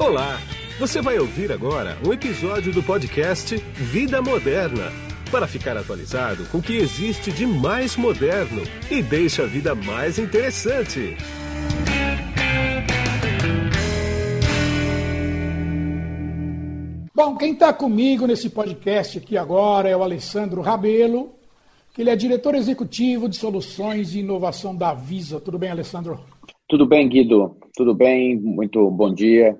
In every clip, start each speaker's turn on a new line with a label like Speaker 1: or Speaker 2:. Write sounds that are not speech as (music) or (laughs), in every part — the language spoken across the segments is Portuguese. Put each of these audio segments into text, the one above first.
Speaker 1: Olá! Você vai ouvir agora um episódio do podcast Vida Moderna para ficar atualizado com o que existe de mais moderno e deixa a vida mais interessante.
Speaker 2: Bom, quem está comigo nesse podcast aqui agora é o Alessandro Rabelo, que ele é diretor executivo de soluções e inovação da Visa. Tudo bem, Alessandro?
Speaker 3: Tudo bem, Guido. Tudo bem. Muito bom dia.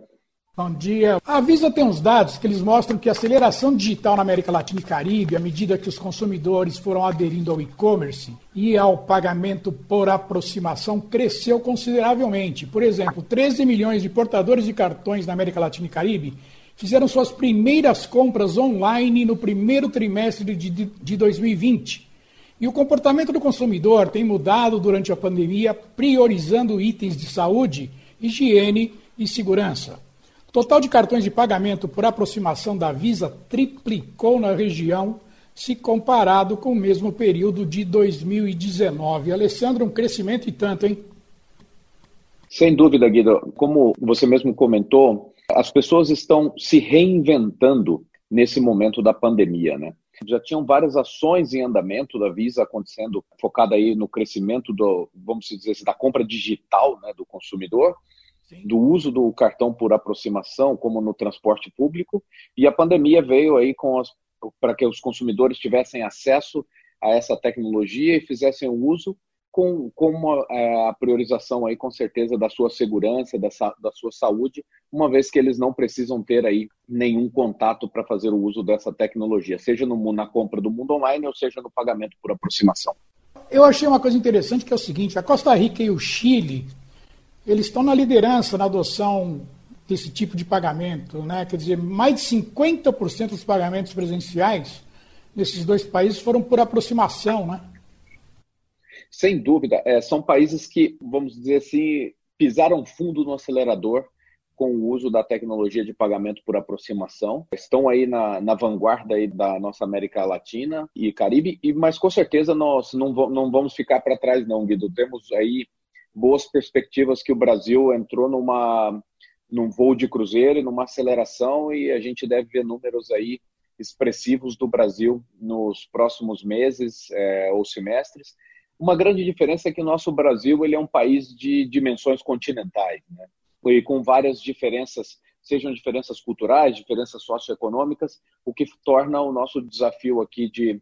Speaker 2: Bom dia. A Visa tem uns dados que eles mostram que a aceleração digital na América Latina e Caribe, à medida que os consumidores foram aderindo ao e-commerce e ao pagamento por aproximação, cresceu consideravelmente. Por exemplo, 13 milhões de portadores de cartões na América Latina e Caribe fizeram suas primeiras compras online no primeiro trimestre de, de 2020. E o comportamento do consumidor tem mudado durante a pandemia, priorizando itens de saúde, higiene e segurança. O total de cartões de pagamento por aproximação da Visa triplicou na região se comparado com o mesmo período de 2019. Alessandro, um crescimento e tanto, hein?
Speaker 3: Sem dúvida, Guido. Como você mesmo comentou, as pessoas estão se reinventando nesse momento da pandemia, né? Já tinham várias ações em andamento da Visa acontecendo, focada aí no crescimento do, vamos dizer assim, da compra digital né, do consumidor, Do uso do cartão por aproximação, como no transporte público, e a pandemia veio aí para que os consumidores tivessem acesso a essa tecnologia e fizessem o uso com, com uma, é, a priorização aí com certeza da sua segurança, da, da sua saúde, uma vez que eles não precisam ter aí nenhum contato para fazer o uso dessa tecnologia, seja no, na compra do mundo online ou seja no pagamento por aproximação.
Speaker 2: Eu achei uma coisa interessante que é o seguinte, a Costa Rica e o Chile, eles estão na liderança na adoção desse tipo de pagamento, né? Quer dizer, mais de 50% dos pagamentos presenciais nesses dois países foram por aproximação, né?
Speaker 3: sem dúvida, é, são países que, vamos dizer assim, pisaram fundo no acelerador com o uso da tecnologia de pagamento por aproximação. Estão aí na, na vanguarda aí da nossa América Latina e Caribe, e, mas com certeza nós não, não vamos ficar para trás não, Guido. Temos aí boas perspectivas que o Brasil entrou numa num voo de cruzeiro, numa aceleração, e a gente deve ver números aí expressivos do Brasil nos próximos meses é, ou semestres. Uma grande diferença é que o nosso Brasil ele é um país de dimensões continentais, né? e com várias diferenças, sejam diferenças culturais, diferenças socioeconômicas, o que torna o nosso desafio aqui de,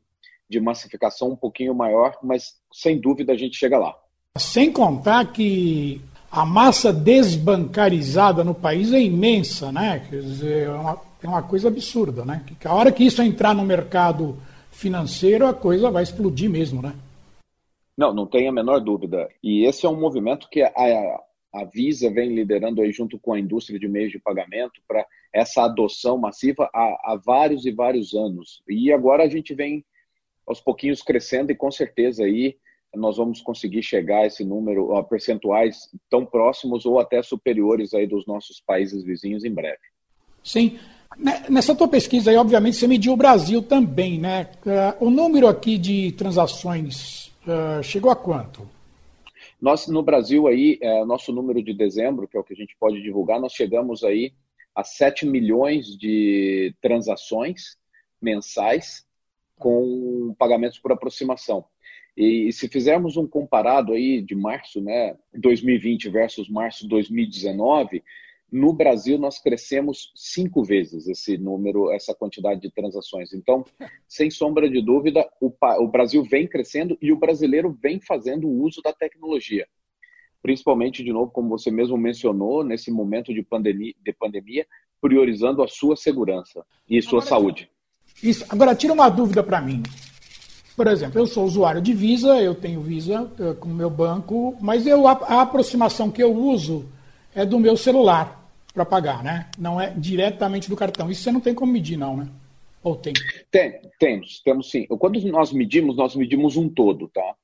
Speaker 3: de massificação um pouquinho maior, mas sem dúvida a gente chega lá.
Speaker 2: Sem contar que a massa desbancarizada no país é imensa, né? Quer dizer, é uma, é uma coisa absurda, né? Que a hora que isso entrar no mercado financeiro, a coisa vai explodir mesmo, né?
Speaker 3: Não, não tem a menor dúvida. E esse é um movimento que a, a Visa vem liderando aí junto com a indústria de meios de pagamento para essa adoção massiva há, há, vários e vários anos. E agora a gente vem aos pouquinhos crescendo e com certeza aí nós vamos conseguir chegar a esse número, a percentuais tão próximos ou até superiores aí dos nossos países vizinhos em breve.
Speaker 2: Sim. Nessa tua pesquisa aí, obviamente, você mediu o Brasil também, né? Ah, o número aqui de transações Uh, chegou a quanto?
Speaker 3: Nós, no Brasil, aí, é, nosso número de dezembro, que é o que a gente pode divulgar, nós chegamos aí a 7 milhões de transações mensais com pagamentos por aproximação. E, se fizermos um comparado aí de março, né, 2020 versus março 2019, no Brasil, nós crescemos cinco vezes esse número, essa quantidade de transações. Então, (laughs) sem sombra de dúvida, o, o Brasil vem crescendo e o brasileiro vem fazendo uso da tecnologia. Principalmente, de novo, como você mesmo mencionou, nesse momento de pandemia, de pandemia priorizando a sua segurança e sua agora, saúde.
Speaker 2: Isso. Agora, tira uma dúvida para mim. Por exemplo, eu sou usuário de Visa, eu tenho Visa eh, com o meu banco, mas eu, a, a aproximação que eu uso é do meu celular para pagar, né? Não é diretamente do cartão. Isso você não tem como medir, não, né? Ou tem?
Speaker 3: Tem, temos, temos sim. Quando nós medimos, nós medimos um todo, tá?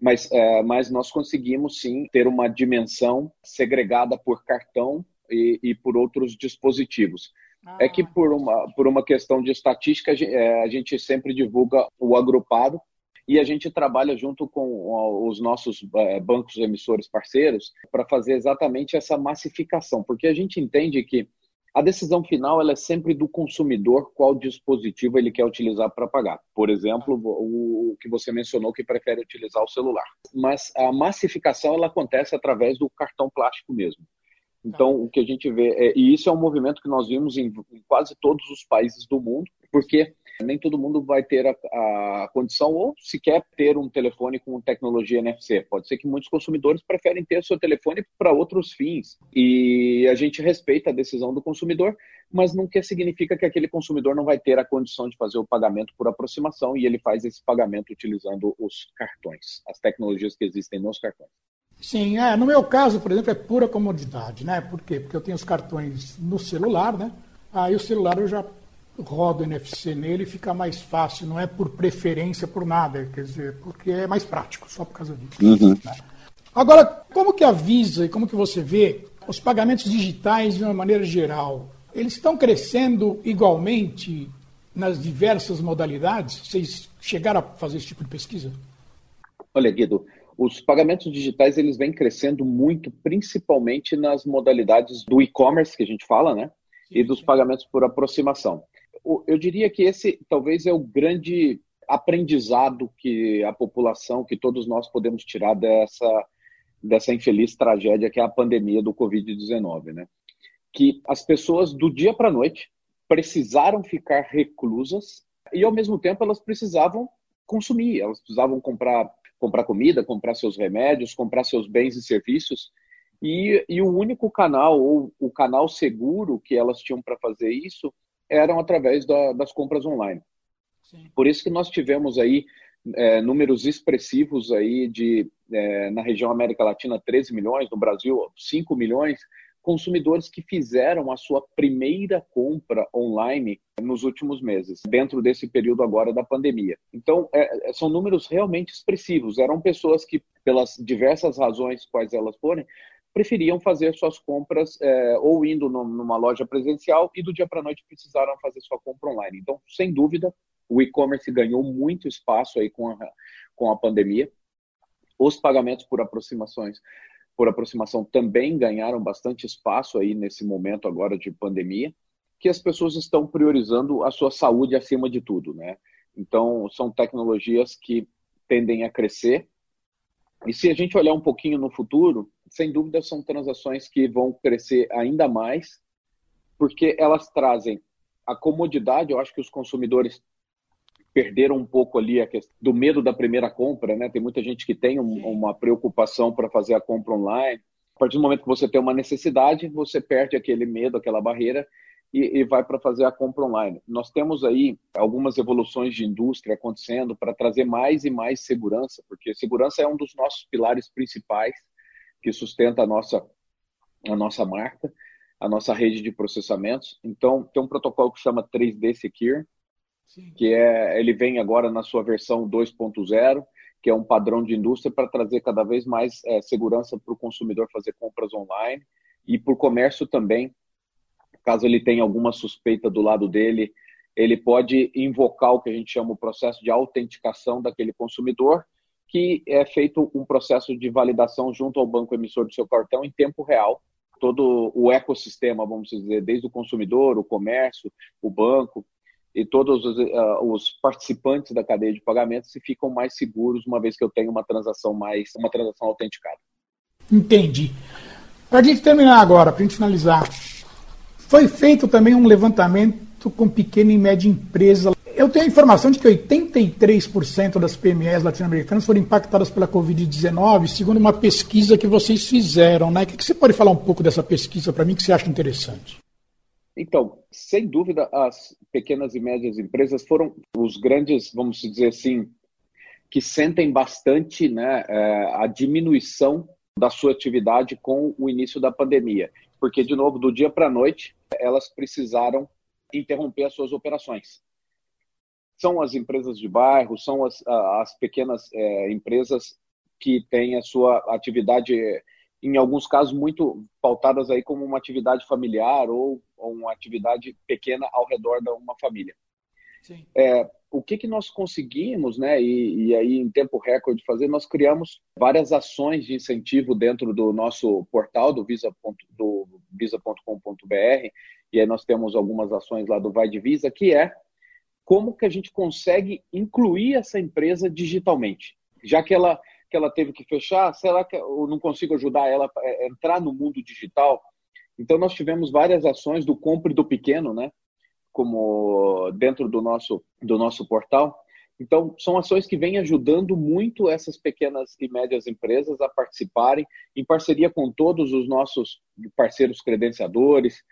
Speaker 3: Mas, é, mas nós conseguimos sim ter uma dimensão segregada por cartão e, e por outros dispositivos. Ah. É que por uma, por uma questão de estatística, a gente sempre divulga o agrupado e a gente trabalha junto com os nossos é, bancos emissores parceiros para fazer exatamente essa massificação, porque a gente entende que a decisão final ela é sempre do consumidor qual dispositivo ele quer utilizar para pagar. Por exemplo, o, que você mencionou que prefere utilizar o celular. Mas a massificação ela acontece através do cartão plástico mesmo. Então, o que a gente vê, é, e isso é um movimento que nós vimos em, em quase todos os países do mundo, porque nem todo mundo vai ter a, a, condição ou sequer ter um telefone com tecnologia NFC. Pode ser que muitos consumidores preferem ter seu telefone para outros fins. E a gente respeita a decisão do consumidor, mas não quer significa que aquele consumidor não vai ter a condição de fazer o pagamento por aproximação e ele faz esse pagamento utilizando os cartões, as tecnologias que existem nos cartões.
Speaker 2: Sim, é, no meu caso, por exemplo, é pura comodidade, né? Por quê? Porque eu tenho os cartões no celular, né? Aí o celular eu já roda o NFC nele fica mais fácil, não é por preferência, por nada, quer dizer, porque é mais prático, só por causa disso. Uhum. Né? Agora, como que avisa e como que você vê os pagamentos digitais de uma maneira geral? Eles estão crescendo igualmente nas diversas modalidades? Vocês chegaram a fazer esse tipo de pesquisa?
Speaker 3: Olha, Guido, os pagamentos digitais eles vêm crescendo muito, principalmente nas modalidades do e-commerce que a gente fala, né? E dos pagamentos por aproximação eu diria que esse talvez é o grande aprendizado que a população, que todos nós podemos tirar dessa, dessa infeliz tragédia que é a pandemia do Covid-19, né? Que as pessoas do dia para a noite precisaram ficar reclusas e ao mesmo tempo elas precisavam consumir, elas precisavam comprar comprar comida, comprar seus remédios, comprar seus bens e serviços e, e o único canal ou o canal seguro que elas tinham para fazer isso eram através da, das compras online. Sim. Por isso que nós tivemos aí é, números expressivos aí de é, na região América Latina 13 milhões, no Brasil 5 milhões consumidores que fizeram a sua primeira compra online nos últimos meses, dentro desse período agora da pandemia. Então, é, são números realmente expressivos. Eram pessoas que, pelas diversas razões quais elas forem, preferiam fazer suas compras é, ou indo numa loja presencial e do dia para a noite precisaram fazer sua compra online. Então, sem dúvida, o e-commerce ganhou muito espaço aí com a, com a pandemia. Os pagamentos por aproximações por aproximação também ganharam bastante espaço aí nesse momento agora de pandemia, que as pessoas estão priorizando a sua saúde acima de tudo, né? Então, são tecnologias que tendem a crescer. E se a gente olhar um pouquinho no futuro, sem dúvida, são transações que vão crescer ainda mais, porque elas trazem a comodidade. Eu acho que os consumidores perderam um pouco ali a questão do medo da primeira compra, né? Tem muita gente que tem um, uma preocupação para fazer a compra online. A partir do momento que você tem uma necessidade, você perde aquele medo, aquela barreira e, e vai para fazer a compra online. Nós temos aí algumas evoluções de indústria acontecendo para trazer mais e mais segurança, porque segurança é um dos nossos pilares principais que sustenta a nossa, a nossa marca, a nossa rede de processamentos. Então, tem um protocolo que chama 3D Secure, Sim. que é, ele vem agora na sua versão 2.0, que é um padrão de indústria para trazer cada vez mais é, segurança para o consumidor fazer compras online e para o comércio também. Caso ele tenha alguma suspeita do lado dele, ele pode invocar o que a gente chama o processo de autenticação daquele consumidor que é feito um processo de validação junto ao banco emissor do seu cartão em tempo real. Todo o ecossistema, vamos dizer, desde o consumidor, o comércio, o banco e todos os, uh, os participantes da cadeia de pagamentos se ficam mais seguros uma vez que eu tenho uma transação mais uma transação autenticada.
Speaker 2: Entendi. Para a gente terminar agora, para a gente finalizar, foi feito também um levantamento com pequena e média empresa eu tenho a informação de que 83% das PMEs latino-americanas foram impactadas pela Covid-19, segundo uma pesquisa que vocês fizeram. Né? O que você pode falar um pouco dessa pesquisa para mim que você acha interessante?
Speaker 3: Então, sem dúvida, as pequenas e médias empresas foram os grandes, vamos dizer assim, que sentem bastante né, é, a diminuição da sua atividade com o início da pandemia. Porque, de novo, do dia para a noite, elas precisaram interromper as suas operações são as empresas de bairro, são as, as pequenas é, empresas que têm a sua atividade, em alguns casos, muito pautadas aí como uma atividade familiar ou uma atividade pequena ao redor de uma família. É, o que, que nós conseguimos, né, e, e, aí em tempo recorde fazer, nós criamos várias ações de incentivo dentro do nosso portal do visa.com.br, e aí nós temos algumas ações lá do Vai de Visa, que é como que a gente consegue incluir essa empresa digitalmente, já que ela que ela teve que fechar, será que eu não consigo ajudar ela a entrar no mundo digital? Então nós tivemos várias ações do compre do pequeno, né? Como dentro do nosso do nosso portal. Então são ações que vêm ajudando muito essas pequenas e médias empresas a participarem em parceria com todos os nossos parceiros credenciadores,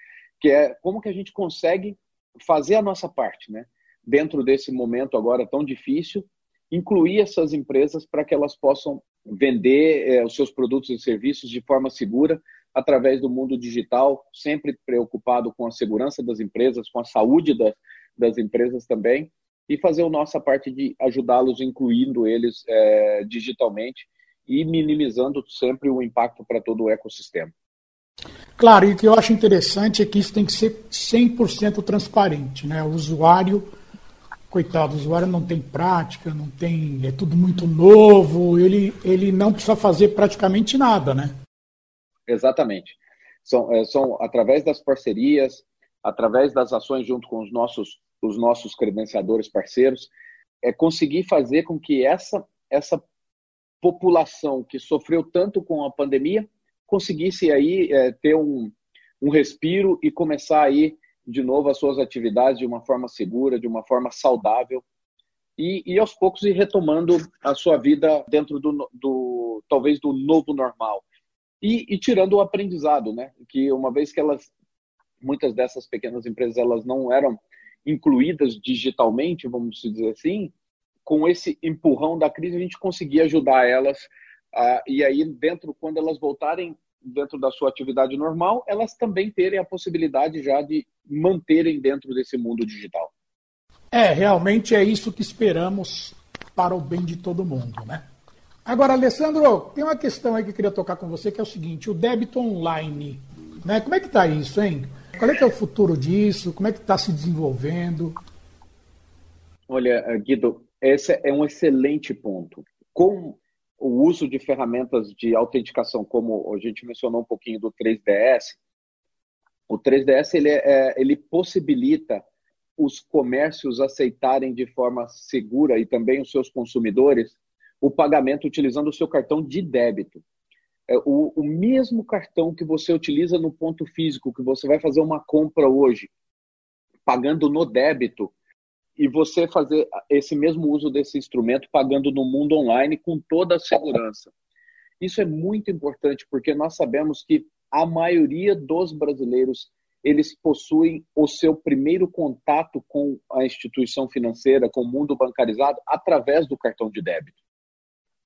Speaker 3: que é como que a gente consegue fazer a nossa parte, né? Dentro desse momento agora tão difícil, incluir essas empresas para que elas possam vender é, os seus produtos e serviços de forma segura através do mundo digital, sempre preocupado com a segurança das empresas, com a saúde das, das empresas também, e fazer a nossa parte de ajudá-los, incluindo eles é, digitalmente e minimizando sempre o impacto para todo o ecossistema.
Speaker 2: Claro, e o que eu acho interessante é que isso tem que ser 100% transparente. Né? O usuário coitado, o usuário não tem prática, não tem, é tudo muito novo, ele, ele não precisa fazer praticamente nada, né?
Speaker 3: Exatamente. São, é, são através das parcerias, através das ações junto com os nossos, os nossos credenciadores parceiros, é conseguir fazer com que essa, essa população que sofreu tanto com a pandemia conseguisse aí é, ter um, um respiro e começar aí de novo as suas atividades de uma forma segura, de uma forma saudável e, e aos poucos ir retomando a sua vida dentro do, do talvez do novo normal e, e, tirando o aprendizado, né? Que uma vez que elas muitas dessas pequenas empresas elas não eram incluídas digitalmente, vamos dizer assim, com esse empurrão da crise a gente conseguia ajudar elas e aí dentro quando elas voltarem dentro da sua atividade normal, elas também terem a possibilidade já de manterem dentro desse mundo digital.
Speaker 2: É, realmente é isso que esperamos para o bem de todo mundo, né? Agora, Alessandro, tem uma questão aí que eu queria tocar com você, que é o seguinte, o débito online, né? Como é que está isso, hein? Qual é que é o futuro disso? Como é que está se desenvolvendo?
Speaker 3: Olha, Guido, esse é um excelente ponto. Com o uso de ferramentas de autenticação, como a gente mencionou um pouquinho do 3DS, o 3DS ele, é, é, ele possibilita os comércios aceitarem de forma segura e também os seus consumidores o pagamento utilizando o seu cartão de débito. É, o, o mesmo cartão que você utiliza no ponto físico, que você vai fazer uma compra hoje, pagando no débito, e você fazer esse mesmo uso desse instrumento pagando no mundo online com toda a segurança. Isso é muito importante porque nós sabemos que a maioria dos brasileiros eles possuem o seu primeiro contato com a instituição financeira, com o mundo bancarizado, através do cartão de débito.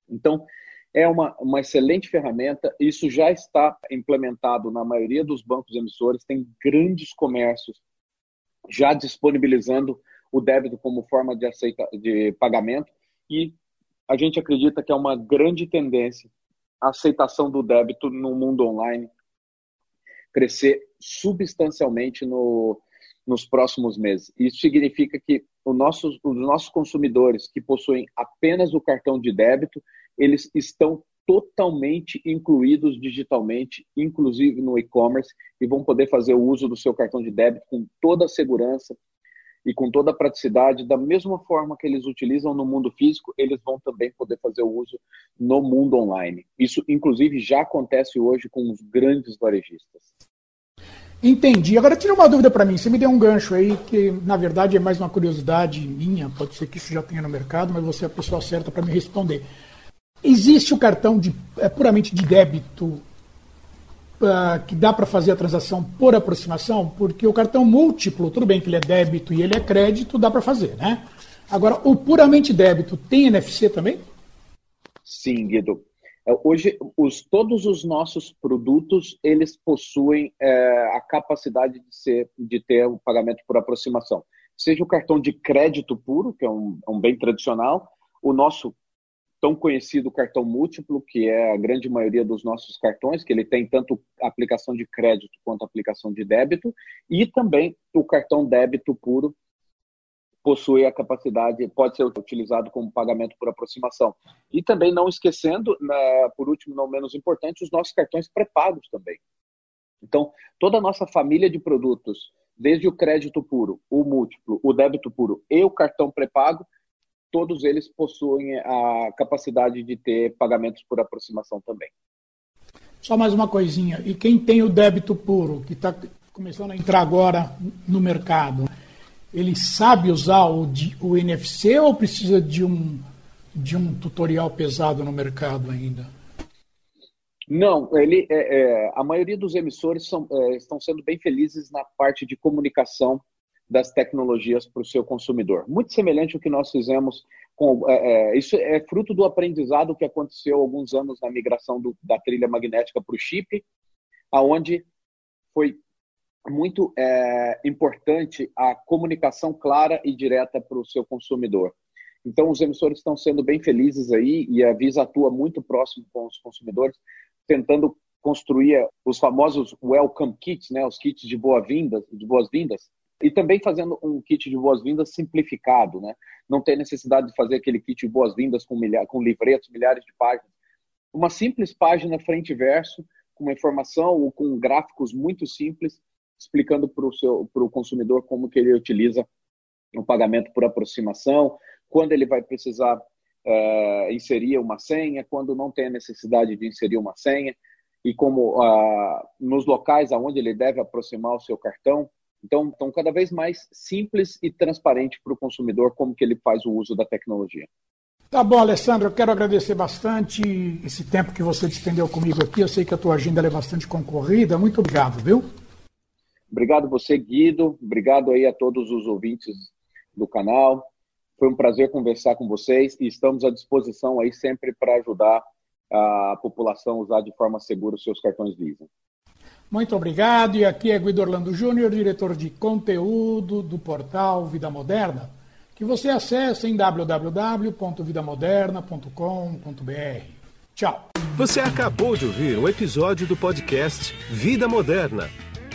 Speaker 3: Então, é uma, uma excelente ferramenta. Isso já está implementado na maioria dos bancos emissores, tem grandes comércios já disponibilizando o débito como forma de, aceita, de pagamento e a gente acredita que é uma grande tendência a aceitação do débito no mundo online crescer substancialmente no, nos próximos meses. Isso significa que nosso, os nossos consumidores que possuem apenas o cartão de débito, eles estão totalmente incluídos digitalmente, inclusive no e-commerce, e vão poder fazer o uso do seu cartão de débito com toda a segurança, e com toda a praticidade, da mesma forma que eles utilizam no mundo físico, eles vão também poder fazer o uso no mundo online. Isso, inclusive, já acontece hoje com os grandes varejistas.
Speaker 2: Entendi. Agora tira uma dúvida para mim. Você me deu um gancho aí que, na verdade, é mais uma curiosidade minha. Pode ser que isso já tenha no mercado, mas você é a pessoa certa para me responder. Existe o cartão de, é, puramente de débito uh, que dá para fazer a transação por aproximação, porque o cartão múltiplo, tudo bem que ele é débito e ele é crédito, dá para fazer, né? Agora, o puramente débito tem NFC também?
Speaker 3: Sim, Guido. É, hoje, os, todos os nossos produtos, eles possuem é, a capacidade de, ser, de ter o pagamento por aproximação. Seja o cartão de crédito puro, que é um, é um bem tradicional, o nosso tão conhecido cartão múltiplo, que é a grande maioria dos nossos cartões, que ele tem tanto aplicação de crédito quanto aplicação de débito, e também o cartão débito puro, possui a capacidade, pode ser utilizado como pagamento por aproximação. E também não esquecendo, né, por último, não menos importante, os nossos cartões pré-pagos também. Então, toda a nossa família de produtos, desde o crédito puro, o múltiplo, o débito puro e o cartão pré-pago, todos eles possuem a capacidade de ter pagamentos por aproximação também.
Speaker 2: Só mais uma coisinha. E quem tem o débito puro, que está começando a entrar agora no mercado, ele sabe usar o, o NFC ou precisa de um, de um tutorial pesado no mercado ainda?
Speaker 3: Não, ele, é, é, a maioria dos emissores são, é, estão sendo bem felizes na parte de comunicação das tecnologias para o seu consumidor. Muito semelhante ao que nós fizemos com. É, é, isso é fruto do aprendizado que aconteceu alguns anos na migração do, da trilha magnética para o chip, aonde foi muito é, importante a comunicação clara e direta para o seu consumidor. Então, os emissores estão sendo bem felizes aí e a Visa atua muito próximo com os consumidores, tentando construir os famosos welcome kits, né, os kits de boas-vindas, de boas-vindas, e também fazendo um kit de boas-vindas simplificado, né? Não tem necessidade de fazer aquele kit de boas-vindas com, milha com livretos, milhares de páginas. Uma simples página frente e verso, com uma informação ou com gráficos muito simples, explicando para o consumidor como que ele utiliza o pagamento por aproximação, quando ele vai precisar uh, inserir uma senha, quando não tem a necessidade de inserir uma senha, e como uh, nos locais aonde ele deve aproximar o seu cartão. Então, então cada vez mais simples e transparente para o consumidor como que ele faz o uso da tecnologia.
Speaker 2: Tá bom, Alessandro, eu quero agradecer bastante esse tempo que você despendeu comigo aqui. Eu sei que a tua agenda é bastante concorrida. Muito obrigado, viu?
Speaker 3: Obrigado você, Guido. Obrigado aí a todos os ouvintes do canal. Foi um prazer conversar com vocês e estamos à disposição aí sempre para ajudar a população a usar de forma segura os seus cartões Visa.
Speaker 2: Muito obrigado. E aqui é Guido Orlando Júnior, diretor de conteúdo do portal Vida Moderna, que você acessa em www.vidamoderna.com.br. Tchau.
Speaker 1: Você acabou de ouvir um episódio do podcast Vida Moderna.